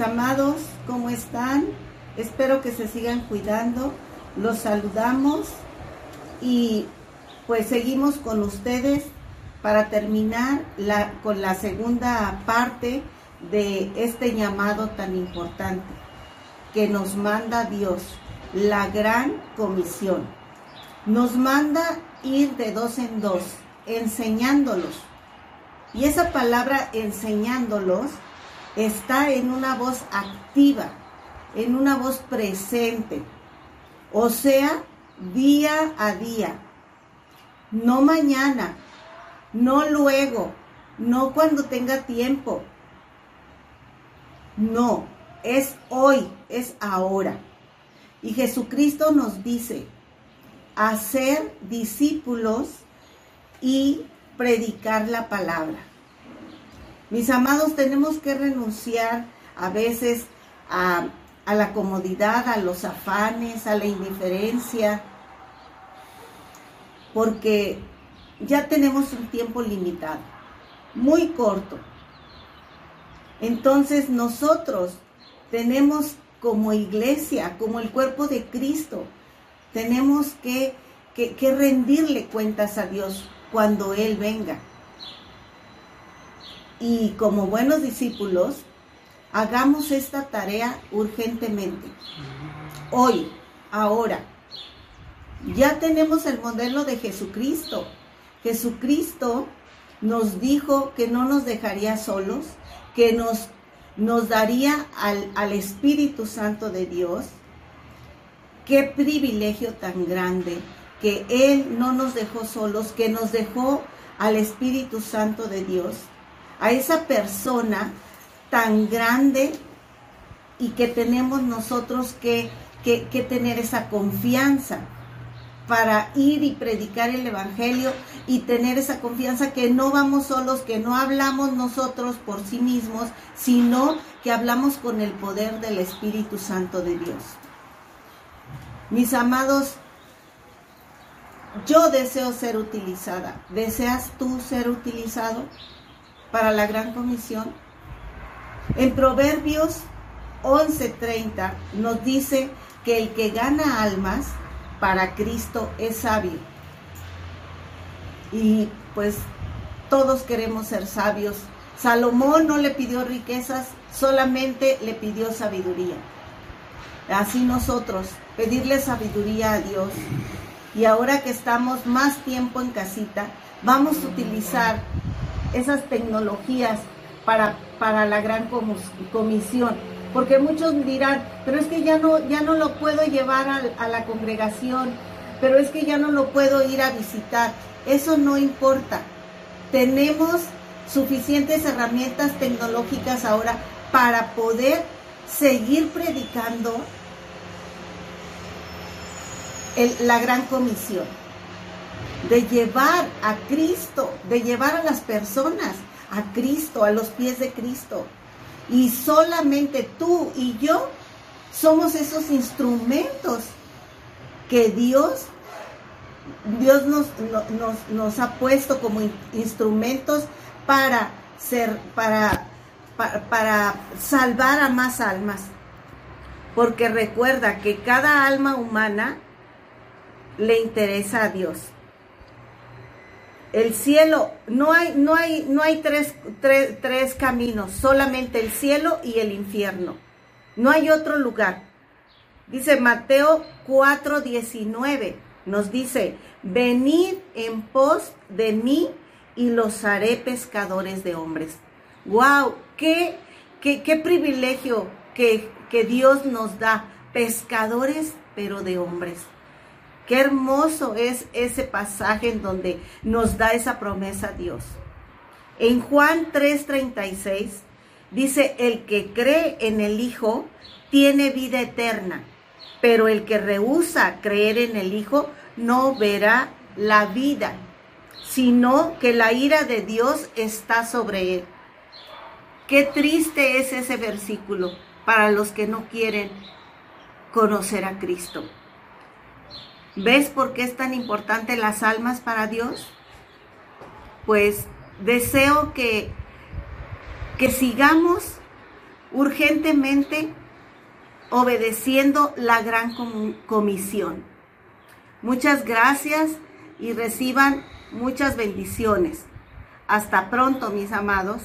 Amados, ¿cómo están? Espero que se sigan cuidando. Los saludamos y pues seguimos con ustedes para terminar con la segunda parte de este llamado tan importante que nos manda Dios, la gran comisión. Nos manda ir de dos en dos, enseñándolos. Y esa palabra enseñándolos está en una voz activa, en una voz presente. O sea, día a día. No mañana, no luego, no cuando tenga tiempo. No, es hoy, es ahora. Y Jesucristo nos dice, hacer discípulos y predicar la palabra. Mis amados, tenemos que renunciar a veces a, la comodidad, a los afanes, a la indiferencia, porque ya tenemos un tiempo limitado, muy corto. Entonces nosotros tenemos como iglesia, como el cuerpo de Cristo, tenemos que, que, rendirle cuentas a Dios cuando Él venga. Y como buenos discípulos, hagamos esta tarea urgentemente. Hoy, ahora. Ya tenemos el modelo de Jesucristo. Jesucristo nos dijo que no nos dejaría solos, que nos, nos daría al, al Espíritu Santo de Dios. Qué privilegio tan grande que Él no nos dejó solos, que nos dejó al Espíritu Santo de Dios, a esa persona tan grande y que tenemos nosotros que, que, tener esa confianza para ir y predicar el Evangelio y tener esa confianza que no vamos solos, que no hablamos nosotros por sí mismos, sino que hablamos con el poder del Espíritu Santo de Dios. Mis amados, yo deseo ser utilizada. ¿Deseas tú ser utilizado para la gran comisión? En Proverbios 11:30 nos dice que el que gana almas, para Cristo es sabio. Y pues todos queremos ser sabios. Salomón no le pidió riquezas, solamente le pidió sabiduría. Así nosotros, pedirle sabiduría a Dios. Y ahora que estamos más tiempo en casita, vamos a utilizar esas tecnologías para, para la gran comisión porque muchos dirán, pero es que ya no, ya no lo puedo llevar a, a la congregación, pero es que ya no lo puedo ir a visitar. Eso no importa. Tenemos suficientes herramientas tecnológicas ahora para poder seguir predicando la gran comisión, de llevar a Cristo, de llevar a las personas a Cristo, a los pies de Cristo. Y solamente tú y yo somos esos instrumentos que Dios, Dios nos, nos, ha puesto como instrumentos para ser, para, para salvar a más almas. Porque recuerda que cada alma humana le interesa a Dios el cielo, no hay, no hay, no hay tres, tres, caminos, solamente el cielo y el infierno. No hay otro lugar. Dice Mateo 4:19, nos dice, venid en pos de mí y los haré pescadores de hombres. ¡Wow! ¡Qué, qué, qué privilegio que, que Dios nos da! Pescadores, pero de hombres. Qué hermoso es ese pasaje en donde nos da esa promesa Dios. En Juan 3:36 dice, el que cree en el Hijo tiene vida eterna, pero el que rehúsa creer en el Hijo no verá la vida, sino que la ira de Dios está sobre él. Qué triste es ese versículo para los que no quieren conocer a Cristo. ¿Ves por qué es tan importante las almas para Dios? Pues deseo que, que sigamos urgentemente obedeciendo la gran comisión. Muchas gracias y reciban muchas bendiciones. Hasta pronto, mis amados.